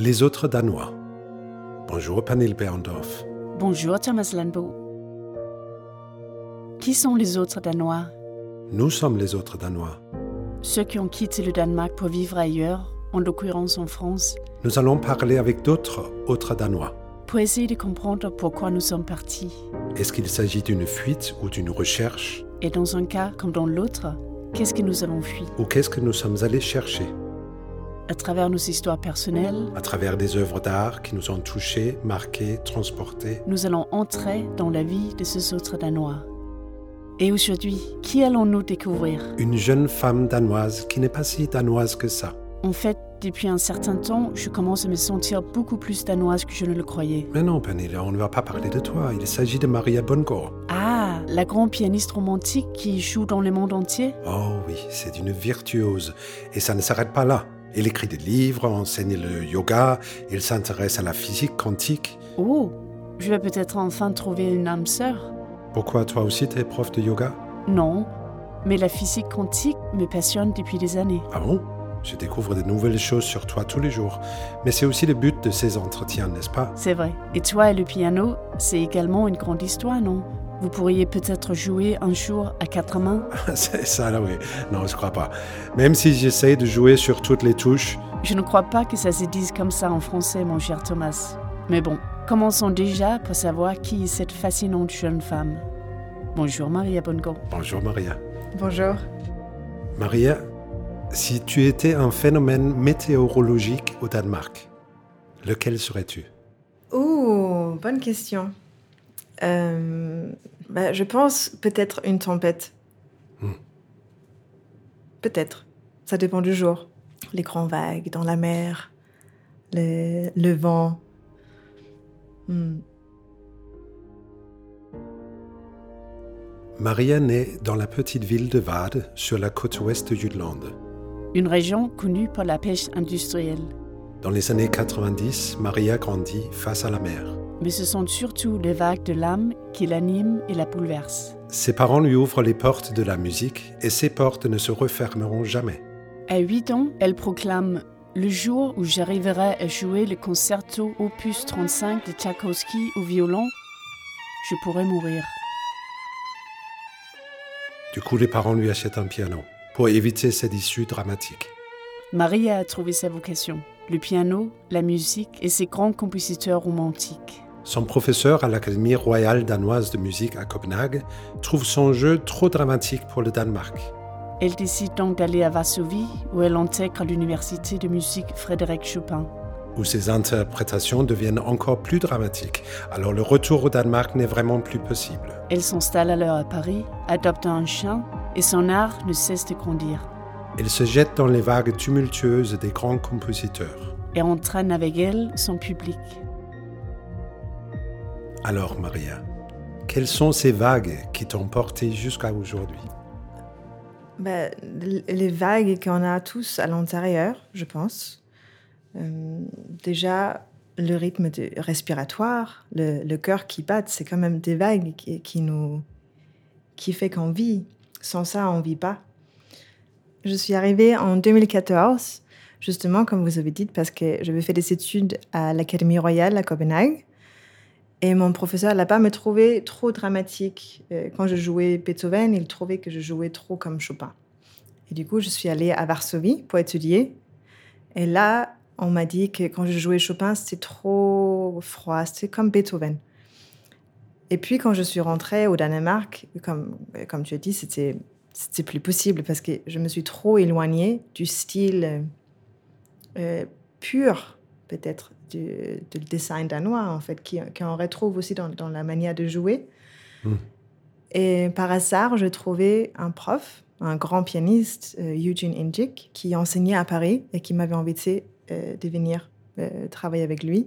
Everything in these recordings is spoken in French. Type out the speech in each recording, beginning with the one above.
Les autres Danois. Bonjour Pernille Berndorf. Bonjour Thomas Landbo. Qui sont les autres Danois? Nous sommes les autres Danois. Ceux qui ont quitté le Danemark pour vivre ailleurs, en l'occurrence en France, Nous allons parler avec d'autres autres Danois. pour essayer de comprendre pourquoi nous sommes partis. Est-ce qu'il s'agit d'une fuite ou d'une recherche? Et dans un cas comme dans l'autre, qu'est-ce que nous avons fui Ou qu'est-ce que nous sommes allés chercher? À travers nos histoires personnelles, À travers des œuvres d'art qui nous ont touchés, marqués, transportés nous allons entrer dans la vie de ces autres Danois. Et aujourd'hui, qui allons-nous découvrir? Une jeune femme danoise qui n'est pas si danoise que ça. En fait, depuis un certain temps, je commence à me sentir beaucoup plus danoise que je ne le croyais. Mais non, Pernille, on ne va pas parler de toi. Il s'agit de Maria Bongård. Ah, la grande pianiste romantique qui joue dans le monde entier? Oh oui, c'est une virtuose. Et ça ne s'arrête pas là. Elle écrit des livres, enseigne le yoga, elle s'intéresse à la physique quantique. Oh, je vais peut-être enfin trouver une âme sœur. Pourquoi toi aussi t'es prof de yoga? Non, mais la physique quantique me passionne depuis des années. Ah bon? Je découvre de nouvelles choses sur toi tous les jours. Mais c'est aussi le but de ces entretiens, n'est-ce pas? C'est vrai. Et toi et le piano, c'est également une grande histoire, non? Vous pourriez peut-être jouer un jour à quatre mains C'est ça là, oui. Non, je crois pas. Même si j'essaie de jouer sur toutes les touches, Je ne crois pas que ça se dise comme ça en français, mon cher Thomas. Mais bon, commençons déjà pour savoir qui est cette fascinante jeune femme. Bonjour Maria Bongo. bonjour Maria. Bonjour. Maria, si tu étais un phénomène météorologique au Danemark, lequel serais-tu? Ouh, bonne question. Euh, bah, je pense peut-être une tempête. Hmm. Peut-être. Ça dépend du jour. Les grandes vagues dans la mer, le, le vent. Hmm. Maria naît dans la petite ville de Vade, sur la côte ouest de Jutland. Une région connue pour la pêche industrielle. Dans les années 90, Maria grandit face à la mer. Mais ce sont surtout les vagues de l'âme qui l'animent et la bouleversent. Ses parents lui ouvrent les portes de la musique et ces portes ne se refermeront jamais. À 8 ans, elle proclame Le jour où j'arriverai à jouer le concerto opus 35 de Tchaïkovski au violon, je pourrai mourir. Du coup, les parents lui achètent un piano pour éviter cette issue dramatique. Maria a trouvé sa vocation le piano, la musique et ses grands compositeurs romantiques. Son professeur à l'Académie royale danoise de musique à Copenhague trouve son jeu trop dramatique pour le Danemark. Elle décide donc d'aller à Varsovie, où elle intègre l'université de musique Frédéric Chopin. où ses interprétations deviennent encore plus dramatiques. Alors le retour au Danemark n'est vraiment plus possible. Elle s'installe alors à Paris, adopte un chien, et son art ne cesse de grandir. Elle se jette dans les vagues tumultueuses des grands compositeurs. Et entraîne avec elle son public. Alors Maria, quelles sont ces vagues qui t'ont porté jusqu'à aujourd'hui? L- les vagues qu'on a tous à l'intérieur, je pense. Euh, déjà, le rythme respiratoire, le, cœur qui bat, c'est quand même des vagues qui, nous, qui fait qu'on vit. Sans ça, on vit pas. Je suis arrivée en 2014, justement, comme vous avez dit, parce que j'avais fait des études à l'Académie royale à Copenhague. Et mon professeur là-bas me trouvait trop dramatique. Euh, Quand je jouais Beethoven, il trouvait que je jouais trop comme Chopin. Et du coup, je suis allée à Varsovie pour étudier. Et là, on m'a dit que quand je jouais Chopin, c'était trop froid, c'était comme Beethoven. Et puis, quand je suis rentrée au Danemark, comme, comme tu as dit, c'était, c'était plus possible parce que je me suis trop éloignée du style euh, euh, pur, peut-être, du, du design danois, en fait, qui- qu'on retrouve aussi dans, dans la manière de jouer. Mm. Et par hasard, je trouvais un prof, un grand pianiste, euh, Eugene Injik, qui enseignait à Paris et qui m'avait invité euh, de venir euh, travailler avec lui.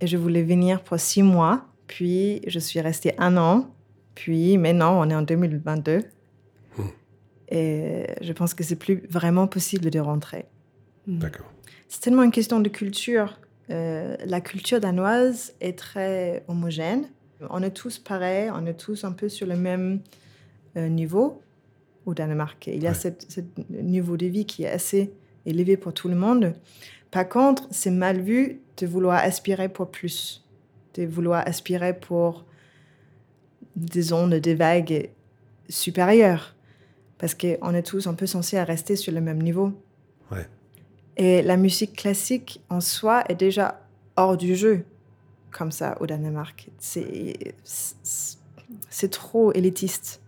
Et je voulais venir pour six mois, puis je suis restée un an, puis maintenant on est en 2022. Mm. Et je pense que c'est plus vraiment possible de rentrer. D'accord. C'est tellement une question de culture. Euh, la culture danoise est très homogène. On est tous pareils, on est tous un peu sur le même euh, niveau au Danemark. Il y a Ouais. ce niveau de vie qui est assez élevé pour tout le monde. Par contre, c'est mal vu de vouloir aspirer pour plus, de vouloir aspirer pour des ondes, des vagues supérieures, parce qu'on est tous un peu censés rester sur le même niveau. Et la musique classique en soi est déjà hors du jeu, comme ça, au Danemark. C'est trop élitiste.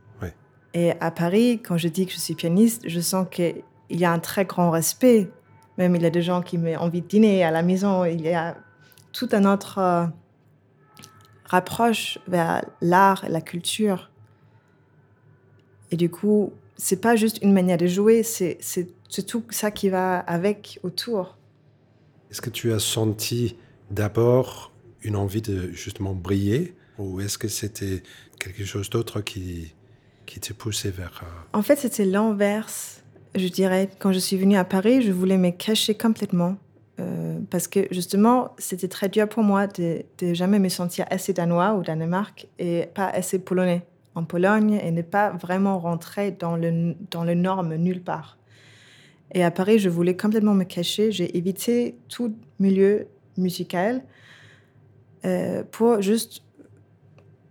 Et à Paris, quand je dis que je suis pianiste, je sens qu'il y a un très grand respect. Même il y a des gens qui m'ont envie de dîner à la maison. Il y a tout un autre euh, rapproche vers l'art et la culture. Et du coup, c'est pas juste une manière de jouer, c'est tout ça qui va avec autour. Est-ce que tu as senti d'abord une envie de justement briller ou est-ce que c'était quelque chose d'autre qui, qui te poussait vers... Euh, en fait, c'était l'inverse, je dirais. Quand je suis venue à Paris, je voulais me cacher complètement. Euh, parce que justement, c'était très dur pour moi de, de, jamais me sentir assez danois au Danemark et pas assez polonais en Pologne et ne pas vraiment rentrer dans le, dans le norme nulle part. Et à Paris, je voulais complètement me cacher. J'ai évité tout milieu musical euh, pour juste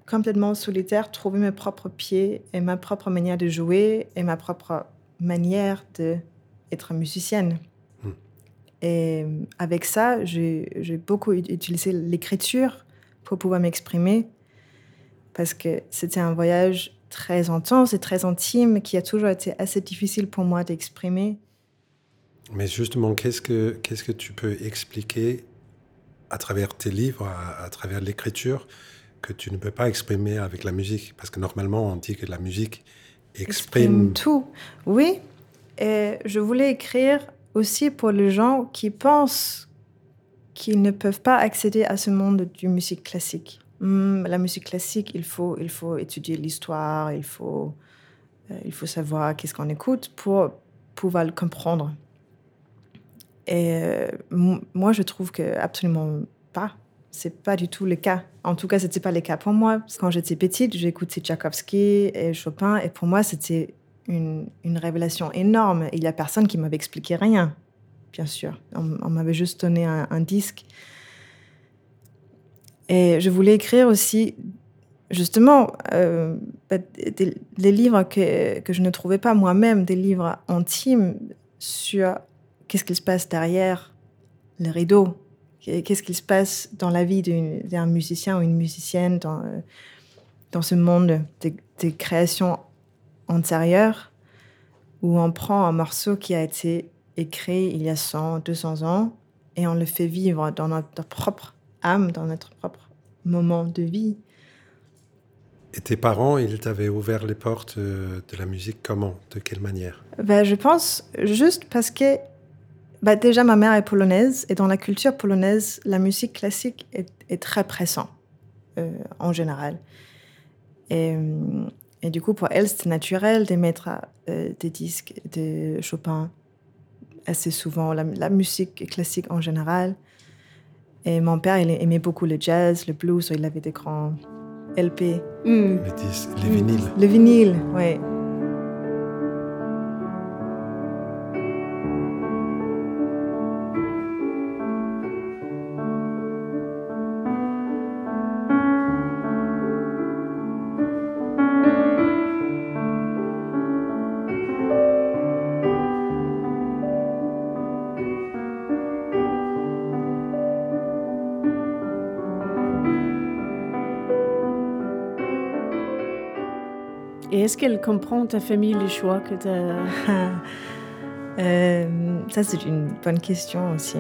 complètement solitaire, trouver mes propres pieds et ma propre manière de jouer et ma propre manière d'être musicienne. Hmm. Et avec ça, j'ai beaucoup utilisé l'écriture pour pouvoir m'exprimer parce que c'était un voyage très intense et très intime qui a toujours été assez difficile pour moi d'exprimer. Mais justement, qu'est-ce que, qu'est-ce que tu peux expliquer à travers tes livres, à travers l'écriture que tu ne peux pas exprimer avec la musique? Parce que normalement, on dit que la musique exprime... tout. Oui, et je voulais écrire aussi pour les gens qui pensent qu'ils ne peuvent pas accéder à ce monde du musique classique. Hmm, la musique classique, il faut, il faut étudier l'histoire, il faut, euh, il faut savoir qu'est-ce qu'on écoute pour pouvoir le comprendre. Et euh, moi, je trouve que absolument pas c'est pas du tout le cas. En tout cas, c'était pas le cas pour moi. Quand j'étais petite, j'écoutais Tchaïkovski et Chopin, et pour moi, c'était une, révélation énorme. Il y a personne qui m'avait expliqué rien, bien sûr. On, m'avait juste donné un, disque. Et je voulais écrire aussi, justement, euh, bah, des, livres que, que je ne trouvais pas moi-même, des livres intimes sur qu'est-ce qui se passe derrière le rideau? Qu'est-ce qui se passe dans la vie d'un musicien ou une musicienne dans, euh, dans ce monde des, créations antérieures où on prend un morceau qui a été écrit il y a 100, 200 ans et on le fait vivre dans notre propre âme, dans notre propre moment de vie? Et tes parents, ils t'avaient ouvert les portes euh, de la musique comment? De quelle manière? Ben, Je pense juste parce que bah, Déjà, ma mère est polonaise et dans la culture polonaise, la musique classique est, très pressante euh, en général. Et, euh, et, du coup, pour elle, c'était naturel de mettre euh, des disques de Chopin assez souvent, la, musique classique en général. Et mon père, il aimait beaucoup le jazz, le blues, il avait des grands LP. Mm. Les, disques, les vinyles. Le vinyle, oui. Est-ce qu'elle comprend ta famille, les choix que tu as euh, Ça, c'est une bonne question aussi.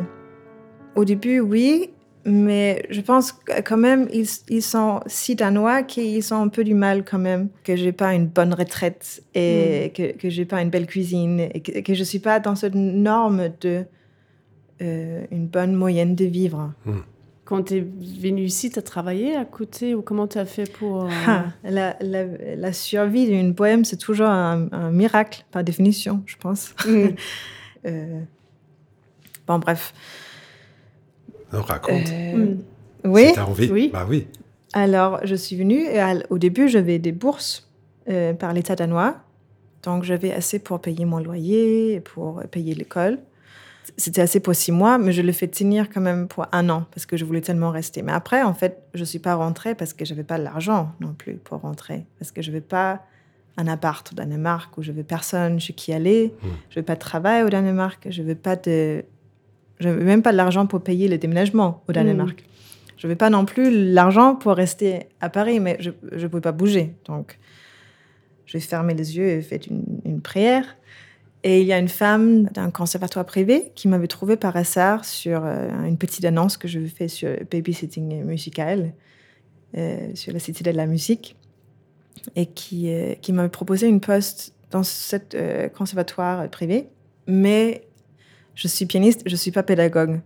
Au début, oui, mais je pense quand même ils, ils sont si danois qu'ils ont un peu du mal quand même que j'ai pas une bonne retraite et mm. que, que j'ai pas une belle cuisine et que, que je suis pas dans cette norme de euh, une bonne moyenne de vivre. Mm. Quand tu es venu ici, tu as travaillé à côté ou comment tu as fait pour... Euh, ah, la, la, survie d'une poème, c'est toujours un, miracle, par définition, je pense. Mm. Euh, bon, bref. On raconte. Euh, mm. Oui. Si as envie. Oui. Bah oui. Alors, je suis venue et au début, j'avais des bourses par l'État danois. Donc, j'avais assez pour payer mon loyer, pour payer l'école. C'était assez pour six mois, mais je l'ai fait tenir quand même pour un an parce que je voulais tellement rester. Mais après, en fait, je suis pas rentrée parce que j'avais pas l'argent non plus pour rentrer. Parce que je vais pas un appart au Danemark où je veux personne chez qui aller. Je Je veux pas de travail au Danemark. Je veux pas de, je veux même pas de l'argent pour payer le déménagement au Danemark. Je veux pas non plus l'argent pour rester à Paris, mais je ne pouvais pas bouger. Donc, j'ai fermé les yeux et fait une, une prière. Et il y a une femme d'un conservatoire privé qui m'avait trouvé par hasard sur euh, une petite annonce que je fais sur Babysitting Musical, euh, sur la Cité de la musique, et qui, euh, m'avait proposé une poste dans ce conservatoire privé. Mais je suis pianiste, je ne suis pas pédagogue.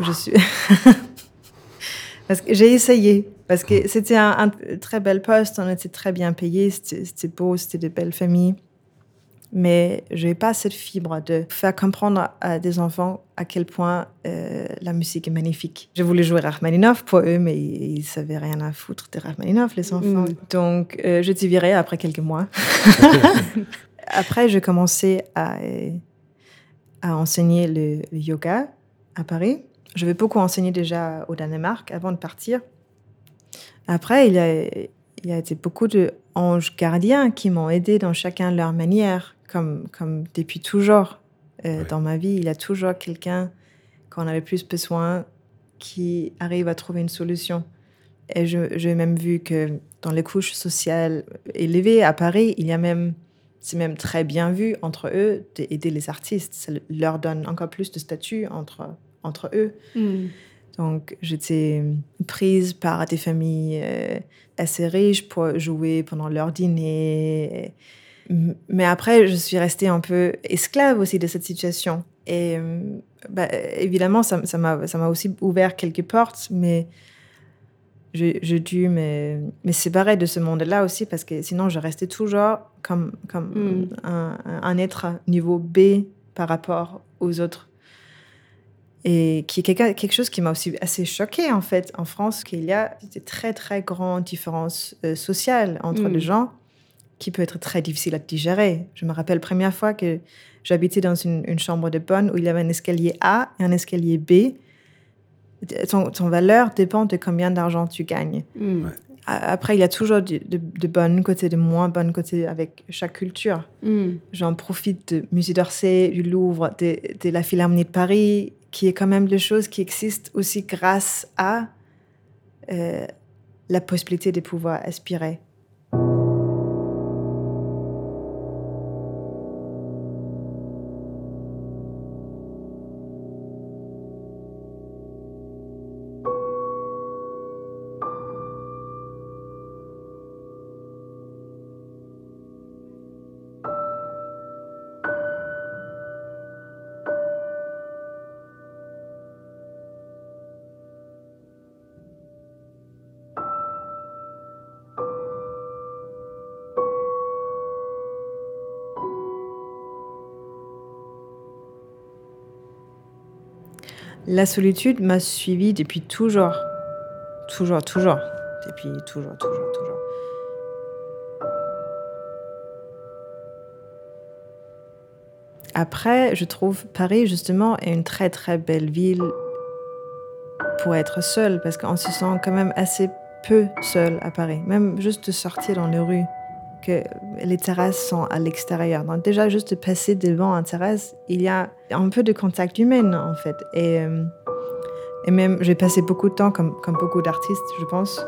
Je suis. parce que j'ai essayé, parce que c'était un, un, très bel poste, on était très bien payé, c'était beau, c'était de belles familles mais je n'ai pas cette fibre de faire comprendre à des enfants à quel point euh, la musique est magnifique. Je voulais jouer Rachmaninoff pour eux, mais ils ne savaient rien à foutre de Rachmaninoff, les enfants. Mm. Donc, euh, je t'y viré après quelques mois. après, j'ai commencé à, à enseigner le, yoga à Paris. Je vais beaucoup enseigner déjà au Danemark avant de partir. Après, il y a, il y a été beaucoup de anges gardiens qui m'ont aidé dans chacun leur manière comme, comme depuis toujours. Euh, dans ma vie, il y a toujours quelqu'un, quand on avait plus besoin, qui arrive à trouver une solution. Et j'ai même vu que dans les couches sociales élevées à Paris, il y a même, c'est même très bien vu entre eux d'aider les artistes. Ça leur donne encore plus de statut entre, entre eux. Hmm. Donc, j'étais prise par des familles euh, assez riches pour jouer pendant leur dîner. Mais après, je suis restée un peu esclave aussi de cette situation. Et bah, évidemment, ça m'a aussi ouvert quelques portes, mais j'ai dû me, me, séparer de ce monde-là aussi parce que sinon, je restais toujours comme, comme hmm. un, un, être niveau B par rapport aux autres. Et qui est quelque, quelque chose qui m'a aussi assez choqué en fait en France, qu'il y a des très très grandes différences euh, sociales entre les hmm. gens qui peut être très difficile à digérer. Je me rappelle la première fois que j'habitais dans une, chambre de bonne où il y avait un escalier A et un escalier B. Ton, valeur dépend de combien d'argent tu gagnes. Hmm. Après, il y a toujours de, de, bonnes côtés, de moins bonnes côtés avec chaque culture. Hmm. J'en profite de Musée d'Orsay, du Louvre, de, de, la Philharmonie de Paris, qui est quand même des choses qui existent aussi grâce à euh, la possibilité de pouvoir aspirer. La solitude m'a suivi depuis toujours. Toujours, toujours. Depuis toujours, toujours, toujours. Après, je trouve Paris, justement, est une très, très belle ville pour être seul, parce qu'on se sent quand même assez peu seul à Paris. Même juste sortir dans les rues les terrasses sont à l'extérieur. Donc déjà, juste de passer devant un terrasse, il y a un peu de contact humain, en fait. Et, euh, même, j'ai passé beaucoup de temps, comme, beaucoup d'artistes, je pense,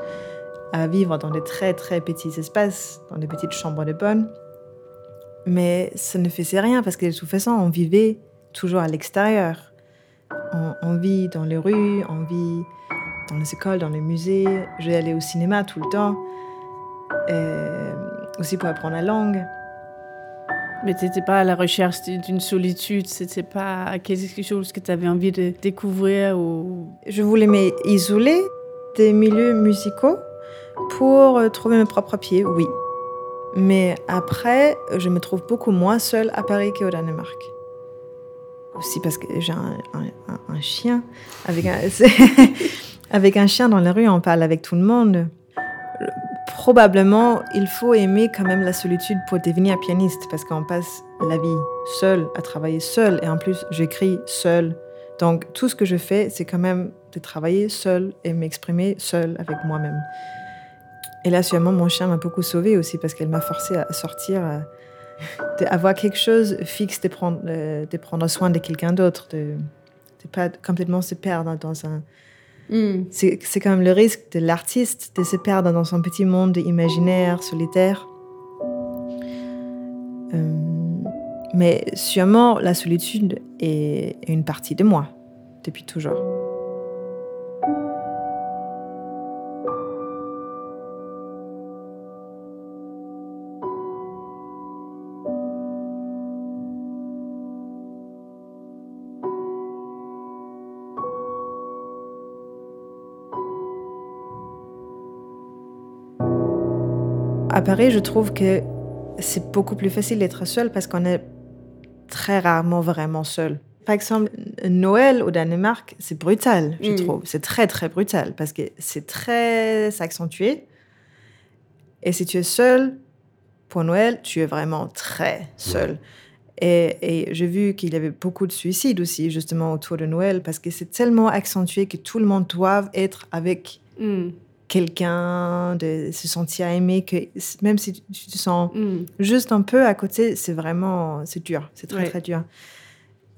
à vivre dans des très, très petits espaces, dans des petites chambres de bonne. Mais ça ne faisait rien, parce que de toute façon, on vivait toujours à l'extérieur. On, vit dans les rues, on vit dans les écoles, dans les musées. Je vais aller au cinéma tout le temps. Aussi pour apprendre la langue. Mais tu n'étais pas à la recherche d'une solitude, c'était pas quelque chose que tu avais envie de découvrir ou... Je voulais m'isoler des milieux musicaux pour euh, trouver mes propres pieds, oui. Mais après, je me trouve beaucoup moins seule à Paris qu'au Danemark. Aussi parce que j'ai un, un, chien. Avec un, avec un chien dans la rue, on parle avec tout le monde probablement, il faut aimer quand même la solitude pour devenir pianiste, parce qu'on passe la vie seule, à travailler seule. Et en plus, j'écris seule. Donc tout ce que je fais, c'est quand même de travailler seule et m'exprimer seule avec moi-même. Et là, sûrement, mon chien m'a beaucoup sauvée aussi parce qu'elle m'a forcé à sortir, d'avoir quelque chose fixe, de prendre, euh, de prendre soin de quelqu'un d'autre, de ne pas complètement se perdre dans un... Mm. C'est c'est quand même le risque de l'artiste de se perdre dans son petit monde imaginaire, solitaire. Euh, mais sûrement, la solitude est une partie de moi, depuis toujours. Paris, je trouve que c'est beaucoup plus facile d'être seul parce qu'on est très rarement vraiment seul. Par exemple, Noël au Danemark, c'est brutal, je Mm. trouve. C'est très, très brutal parce que c'est très accentué. Et si tu es seul pour Noël, tu es vraiment très seul. Et, et j'ai vu qu'il y avait beaucoup de suicides aussi, justement, autour de Noël parce que c'est tellement accentué que tout le monde doit être avec Mm. Quelqu'un, de se sentir aimé, que même si tu te sens Mm. juste un peu à côté, c'est vraiment, c'est dur, c'est très Ouais. très dur.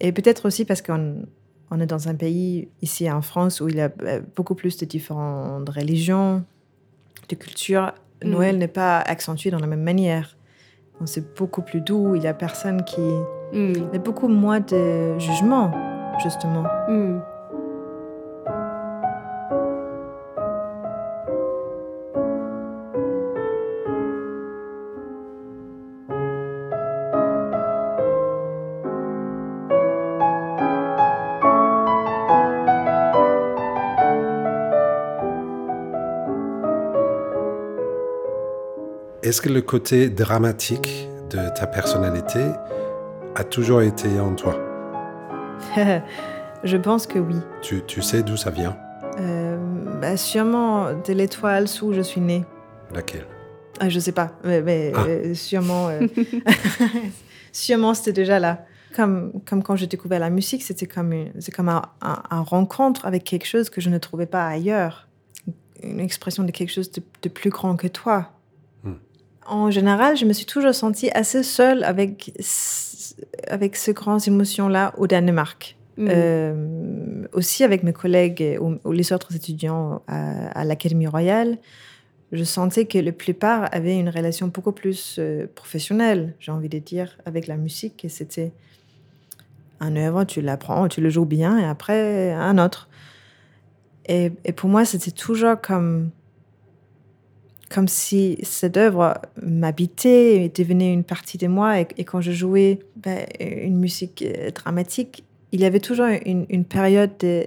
Et peut-être aussi parce qu'on on est dans un pays ici en France où il y a euh, beaucoup plus de différentes religions, de cultures. Mm. Noël n'est pas accentué dans la même manière. C'est beaucoup plus doux. Il y a personne qui, Mm. il y a beaucoup moins de jugement justement. Est-ce que le côté dramatique de ta personnalité a toujours été en toi Je pense que oui. tu, tu sais d'où ça vient Euh, bah, sûrement de l'étoile sous je suis née. Laquelle Ah, je sais pas, mais, mais, Ah. euh, sûrement, euh, sûrement c'était déjà là. Comme, comme quand j'ai découvert la musique, c'était comme, une, comme un, un- un rencontre avec quelque chose que je ne trouvais pas ailleurs. Une expression de quelque chose de, de plus grand que toi. En général, je me suis toujours sentie assez seule avec, avec ces grandes émotions-là au Danemark. Mm. Euh, aussi avec mes collègues ou, ou les autres étudiants à, à l'Académie royale, je sentais que la plupart avaient une relation beaucoup plus euh, professionnelle, j'ai envie de dire, avec la musique. Et c'était un œuvre, tu l'apprends, tu le joues bien, et après un autre. Et, et pour moi, c'était toujours comme, comme si cette œuvre m'habitait et devenait une partie de moi. Et, et quand je jouais ben, une musique euh, dramatique, il y avait toujours une, une période de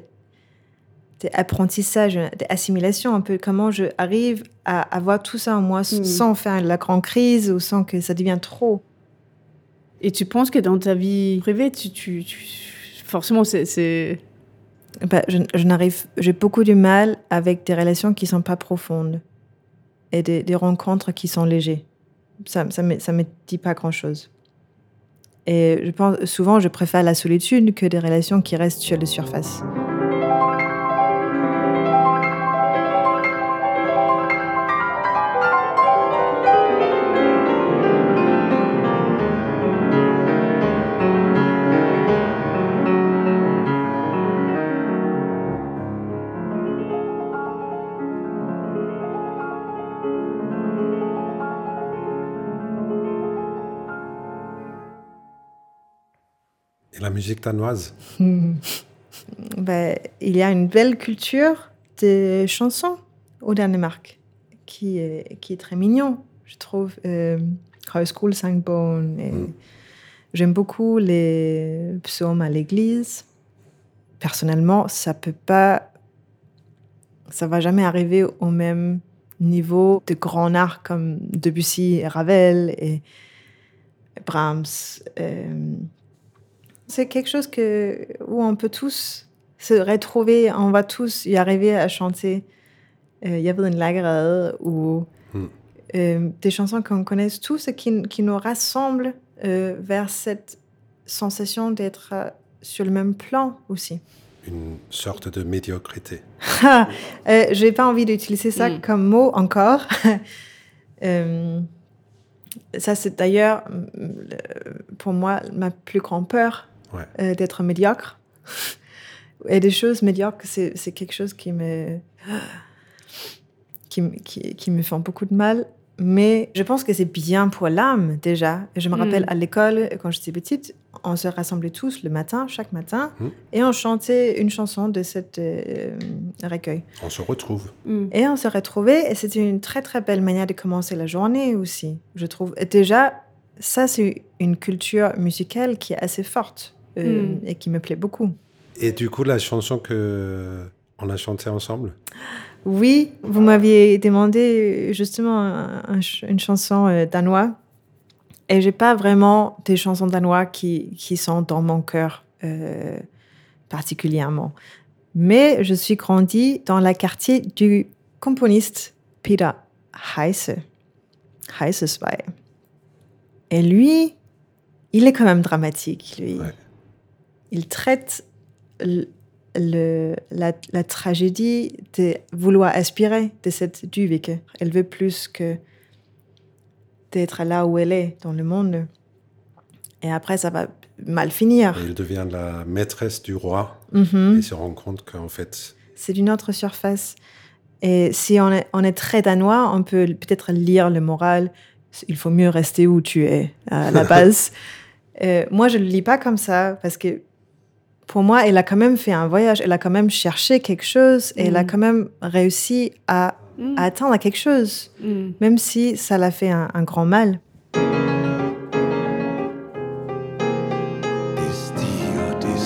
d'apprentissage, d'assimilation, un peu comment je arrive à avoir tout ça en moi Mm. sans faire la grande crise ou sans que ça devienne trop. Et tu penses que dans ta vie privée, tu, tu, tu- forcément, c'est. Ben, je, je n'arrive, j'ai beaucoup de mal avec des relations qui sont pas profondes et des, rencontres qui sont légères. Ça, me, ça me dit pas grand chose. Et je pense souvent, je préfère la solitude que des relations qui restent sur la surface. Musique danoise Ben, il y a une belle culture de chansons au Danemark qui est, qui est très mignon, je trouve. Euh, Højskolesangbogen, et Mm. J'aime beaucoup les psaumes à l'église. Personnellement, ça peut pas, ça va jamais arriver au même niveau de grands art comme Debussy et Ravel et Brahms. Euh, c'est quelque chose que, où on peut tous se retrouver, on va tous y arriver à chanter euh, Jeg ved en lagerade ou Mm. euh, des chansons qu'on connaît tous et qui, qui nous rassemblent euh, vers cette sensation d'être euh, sur le même plan aussi. Une sorte de médiocrité. euh, je n'ai pas envie d'utiliser ça Mm. comme mot encore. Euh, ça, c'est d'ailleurs le- pour moi ma plus grande peur Ouais. euh, d'être médiocre. Et des choses médiocres, c'est c'est quelque chose qui me, qui, me- qui, qui me fait beaucoup de mal. Mais je pense que c'est bien pour l'âme déjà. Et je me Mm. rappelle à l'école, quand j'étais petite, on se rassemblait tous le matin, chaque matin, Mm. et on chantait une chanson de cet recueil. On se retrouve. Mm. Et on se retrouvait, et c'était une très très belle manière de commencer la journée aussi, je trouve. Et déjà, ça c'est une culture musicale qui est assez forte euh, Mm. et qui me plaît beaucoup. Et du coup, la chanson que on a chantée ensemble, Oui, vous m'aviez demandé euh, justement un- un ch- une chanson euh, danoise, et j'ai pas vraiment des chansons danoises qui, qui sont dans mon cœur euh, particulièrement. Mais je suis grandie dans la quartier du componiste Peter Heise, Heiseswey. Et lui, il est quand même dramatique, lui. Ouais. Il traite le- le- la, la tragédie de vouloir aspirer de cette Duvike. Elle veut plus que d'être là où elle est dans le monde. Et après, ça va mal finir. et il devient la maîtresse du roi Mhm. et se rend compte qu'en fait, C'est d'une autre surface. Et si on est, on est très danois, on peut peut-être lire le moral. Il faut mieux rester où tu es, à la base. Euh, moi, je ne le lis pas comme ça, parce que pour moi, elle a quand même fait un voyage, elle a quand même cherché quelque chose, et elle a Mm. quand même réussi à, Mm. à atteindre quelque chose, Mm. même si ça l'a fait un, un grand mal. Det stiger, det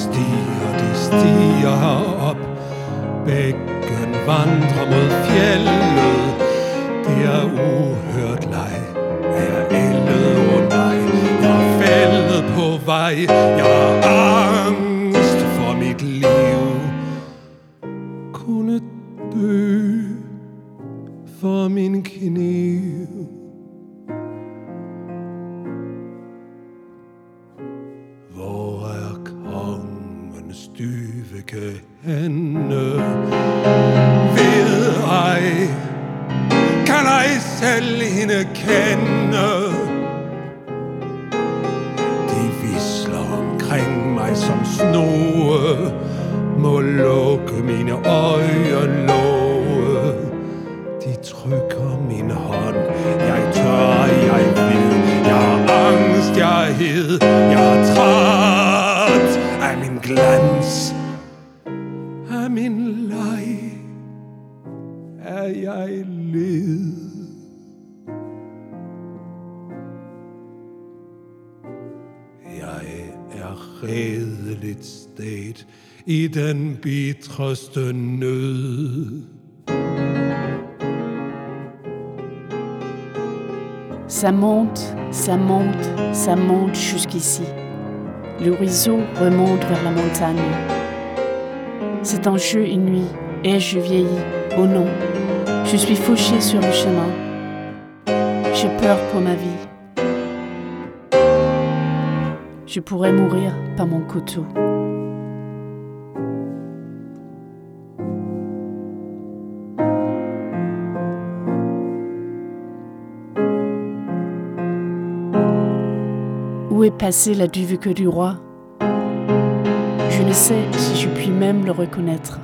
for min kniv. Hvor er kongens dyveke henne? Er. Ça monte, ça monte, ça monte jusqu'ici. Le ruisseau remonte vers la montagne. C'est un jeu une nuit, et je vieillis. Oh non, je suis fauché sur le chemin. J'ai peur pour ma vie. Je pourrais mourir par mon couteau. Où est passé la duve du roi? Je ne sais si je puis même le reconnaître.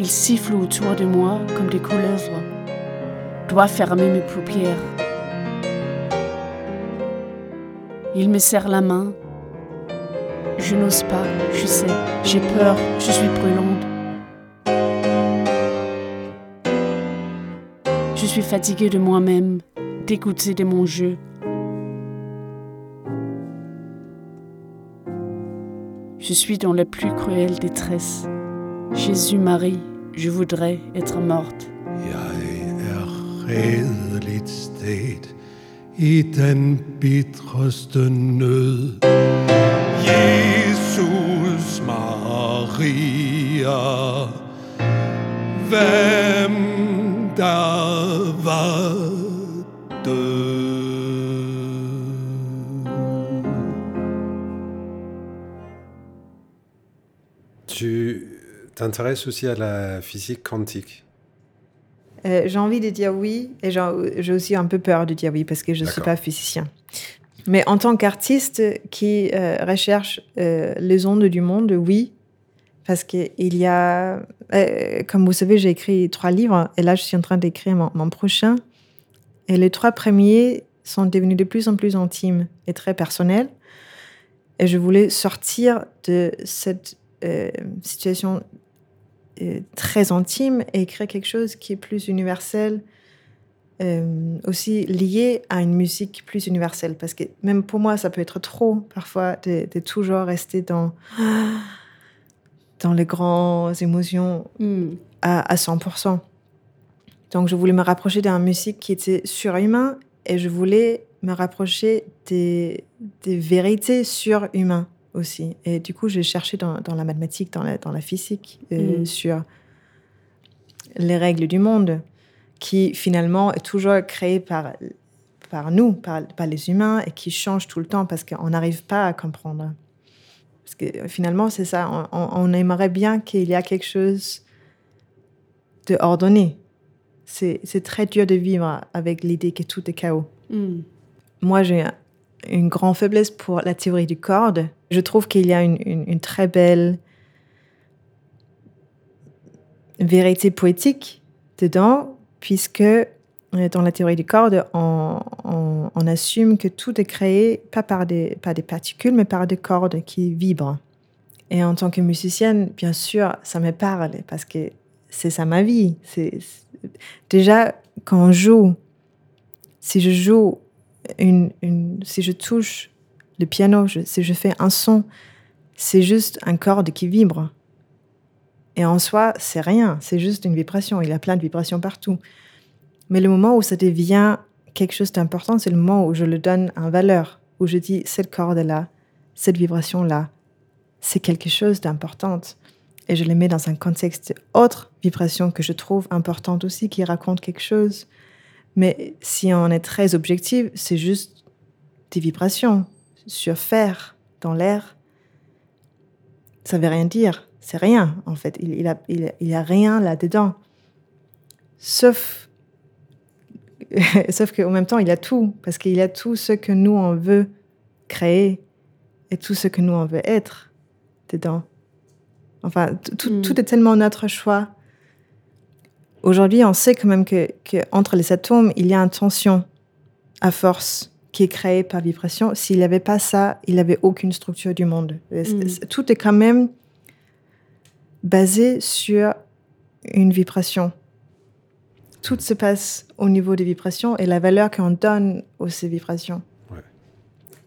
Il siffle autour de moi comme des couleuvres, doit fermer mes paupières. Il me serre la main. Je n'ose pas, je sais, j'ai peur, je suis brûlante. Je suis fatiguée de moi-même, dégoûtée de mon jeu. Je suis dans la plus cruelle détresse. Jésus-Marie, je voudrais être morte. Jeg er redeligt sted i den bitreste nød. Jesus Maria, hvem der var død? T'intéresses aussi à la physique quantique. Euh, j'ai envie de dire oui et j'ai aussi un peu peur de dire oui parce que je ne suis pas physicien. Mais en tant qu'artiste qui euh, recherche euh, les ondes du monde, oui. Parce qu'il y a, comme vous savez, j'ai écrit trois livres et là je suis en train d'écrire mon, mon prochain. Et les trois premiers sont devenus de plus en plus intimes et très personnels. Et je voulais sortir de cette euh, situation très intime et écrire quelque chose qui est plus universel, euh, aussi lié à une musique plus universelle. Parce que même pour moi, ça peut être trop parfois de, de toujours rester dans, dans les grandes émotions Mm. à, à 100%. Donc je voulais me rapprocher d'une musique qui était surhumain et je voulais me rapprocher des, des vérités surhumaines aussi. Et du coup, j'ai cherché dans, dans la mathématique, dans la, dans la physique, euh, Mm. sur les règles du monde, qui finalement est toujours créée par, par nous, par, par les humains, et qui change tout le temps parce qu'on n'arrive pas à comprendre. Parce que euh, finalement, c'est ça, on, aimerait bien qu'il y a quelque chose de ordonné. C'est très dur de vivre avec l'idée que tout est chaos. Mm. Moi, j'ai un- une grande faiblesse pour la théorie du corde. Je trouve qu'il y a une, très belle vérité poétique dedans, puisque euh, dans la théorie du corde, on, assume que tout est créé pas par des, particules, mais par des cordes qui vibrent. Et en tant que musicienne, bien sûr, ça me parle parce que c'est ça ma vie. C'est déjà quand on joue, si je joue une- si je touche le piano, je- si je fais un son, c'est juste un corde qui vibre. Et en soi, c'est rien, c'est juste une vibration. Il y a plein de vibrations partout. Mais le moment où ça devient quelque chose d'important, c'est le moment où je le donne en valeur, où je dis cette corde-là, cette vibration-là, c'est quelque chose d'important. Et je le mets dans un contexte autre vibration que je trouve importante aussi, qui raconte quelque chose. Mais si on est très objectif, c'est juste des vibrations sur fer, dans l'air. Ça veut rien dire. C'est rien, en fait. Il, il, a, il, a- il y a rien là-dedans. Sauf, sauf qu'en même temps, il y a tout. Parce qu'il y a tout ce que nous, on veut créer et tout ce que nous, on veut être dedans. Enfin, t- tout, Mm. tout est tellement notre choix. Aujourd'hui, on sait quand même que, que entre les atomes, il y a une tension à force qui est créée par vibration. S'il n'y avait pas ça, il n'y avait aucune structure du monde. C'est- Mm. Tout est quand même basé sur une vibration. Tout se passe au niveau des vibrations et la valeur qu'on donne aux ces vibrations. Ouais.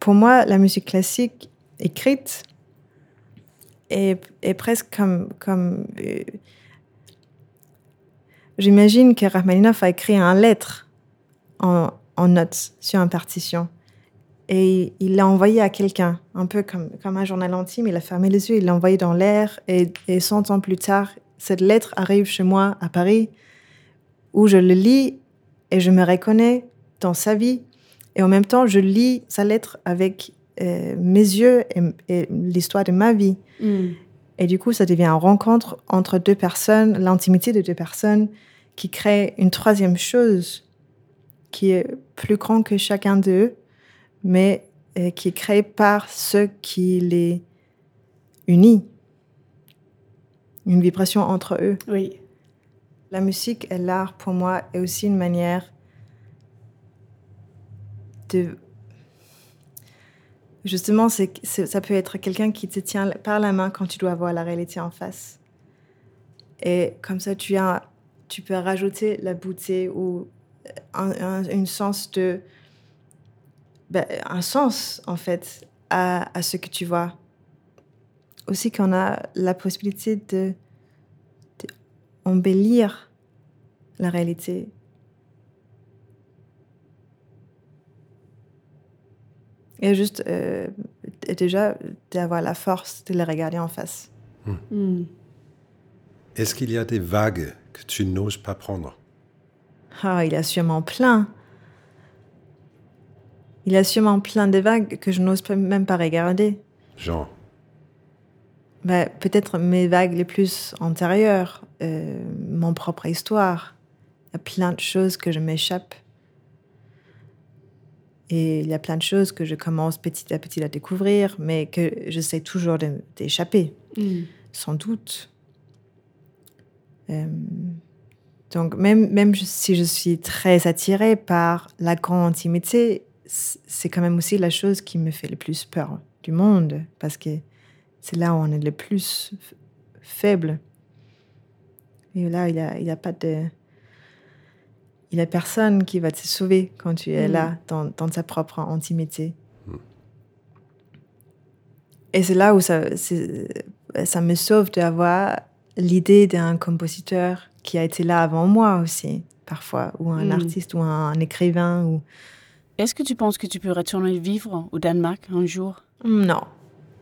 Pour moi, la musique classique écrite est, est presque comme, comme euh, J'imagine que Rachmaninoff a écrit un lettre en, en notes sur une partition. Et il l'a envoyé à quelqu'un, un peu comme, comme un journal intime. Il a fermé les yeux, il l'a envoyé dans l'air. Et, et 100 ans plus tard, cette lettre arrive chez moi à Paris, où je le lis et je me reconnais dans sa vie. Et en même temps, je lis sa lettre avec euh, mes yeux et, et l'histoire de ma vie. Mm. Et du coup, ça devient une rencontre entre deux personnes, l'intimité de deux personnes, qui crée une troisième chose qui est plus grand que chacun d'eux, mais euh, qui est créée par ce qui les unit. Une vibration entre eux. Oui. La musique et l'art, pour moi, est aussi une manière de... Justement, c'est- ça peut être quelqu'un qui te tient par la main quand tu dois voir la réalité en face. Et comme ça, tu, as, tu peux rajouter la beauté ou un, un- une sens de... ben, un sens, en fait, à, à ce que tu vois. Aussi qu'on a la possibilité de embellir la réalité. Et juste, euh, et déjà, d'avoir la force de les regarder en face. Mm. Est-ce qu'il y a des vagues que tu n'oses pas prendre? Ah, il y a sûrement plein. Il y a sûrement plein de vagues que je n'ose même pas regarder. Genre, Bah, Peut-être mes vagues les plus antérieures, euh, mon propre histoire. Il y a plein de choses que je m'échappe. Et il y a plein de choses que je commence petit à petit à découvrir, mais que j'essaie toujours d'échapper, Mm. sans doute. Euh, donc, même, même si je suis très attirée par la grande intimité, c'est quand même aussi la chose qui me fait le plus peur du monde, parce que c'est là où on est le plus faible. Et là, il n'y a, il y a pas de. Il n'y a personne qui va te sauver quand tu es Mm. là, dans, dans ta propre intimité. Et c'est là où ça, ça me sauve d'avoir l'idée d'un compositeur qui a été là avant moi aussi, parfois, ou un Mm. artiste, ou un, un écrivain, ou. Est-ce que tu penses que tu peux retourner vivre au Danemark un jour? Non,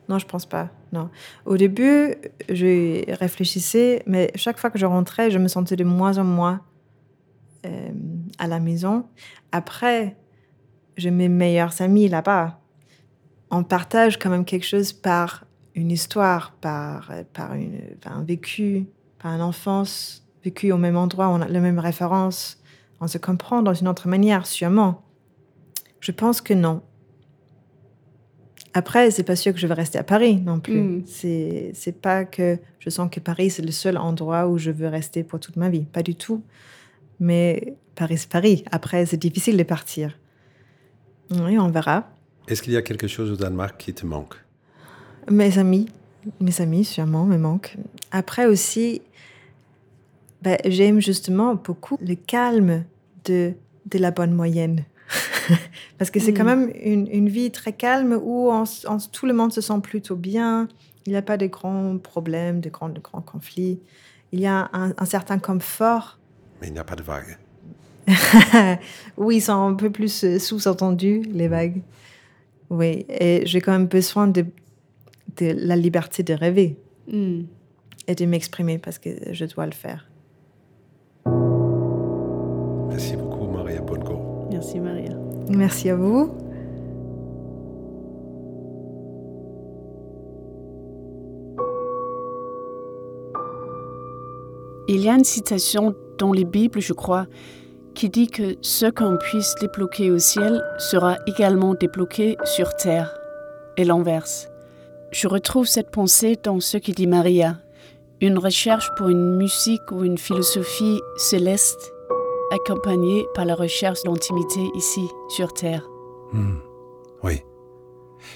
non, je pense pas. Non. Au début, je réfléchissais, mais chaque fois que je rentrais, je me sentais de moins en moins euh, à la maison. Après, j'ai mes meilleurs amis là-bas. On partage quand même quelque chose par une histoire, par, par, une, par un vécu, par une enfance vécue au même endroit, on a les mêmes références. On se comprend dans une autre manière, sûrement. Je pense que non. Après, c'est pas sûr que je vais rester à Paris non plus. Mm. C'est c'est pas que je sens que Paris c'est le seul endroit où je veux rester pour toute ma vie, pas du tout. Mais Paris c'est Paris. Après, c'est difficile de partir. Oui, on verra. est-ce qu'il y a quelque chose au Danemark qui te manque? Mes amis, mes amis sûrement me manquent. Après aussi, ben, j'aime justement beaucoup le calme de, de la bonne moyenne. Parce que c'est quand Mm. même une, une vie très calme où on on tout le monde se sent plutôt bien. Il n'y a pas de grands problèmes, de grands, de grands conflits. Il y a un, un certain confort. Mais il n'y a pas de vague. oui, ils sont un peu plus euh, sous-entendus, les vagues. Oui, et j'ai quand même besoin de, de la liberté de rêver Mm. et de m'exprimer parce que je dois le faire. Merci beaucoup, Maria Bongo. Merci Maria. Merci à vous. Il y a une citation dans les Bibles, je crois, qui dit que ce qu'on puisse débloquer au ciel sera également débloqué sur terre, et l'inverse. Je retrouve cette pensée dans ce que dit Maria, une recherche pour une musique ou une philosophie céleste, accompagnée par la recherche d'intimité ici, sur terre. Hmm. Oui.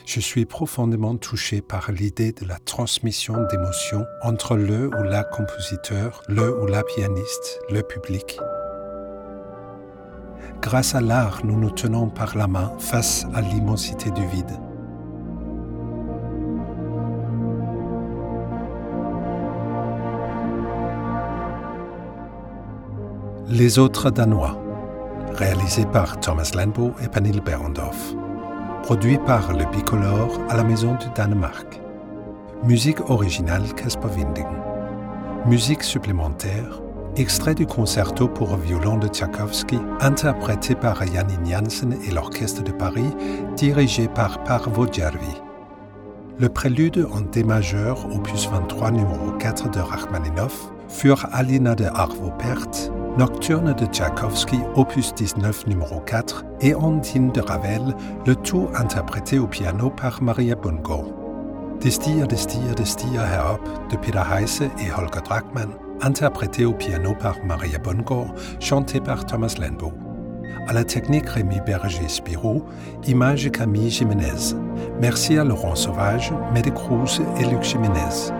Je suis profondément touché par l'idée de la transmission d'émotions entre le ou la compositeur, le ou la pianiste, le public. Grâce à l'art, nous nous tenons par la main face à l'immensité du vide. Les autres Danois, réalisé par Thomas Landbo et Pernille Berendorf. Produit par le Bicolore à la Maison du Danemark. Musique originale Casper Winding. Musique supplémentaire, extrait du concerto pour violon de Tchaïkovski, interprété par Janine Janssen et l'Orchestre de Paris, dirigé par Parvo Järvi. Le prélude en D majeur, opus 23, numéro 4 de Rachmaninoff, Für Alina de Arvo Pärt, Nocturne de Tchaïkovski, opus 19, numéro 4, et Ondine de Ravel, le tout interprété au piano par Maria Bungo. Des stiger, des stiger, stiger herop de Peter Heise et Holger Drachmann, interprété au piano par Maria Bungo, chanté par Thomas Lenbo. À la technique Rémi Berger-Spirou, image Camille Jiménez. Merci à Laurent Sauvage, Cruz et Luc Jiménez.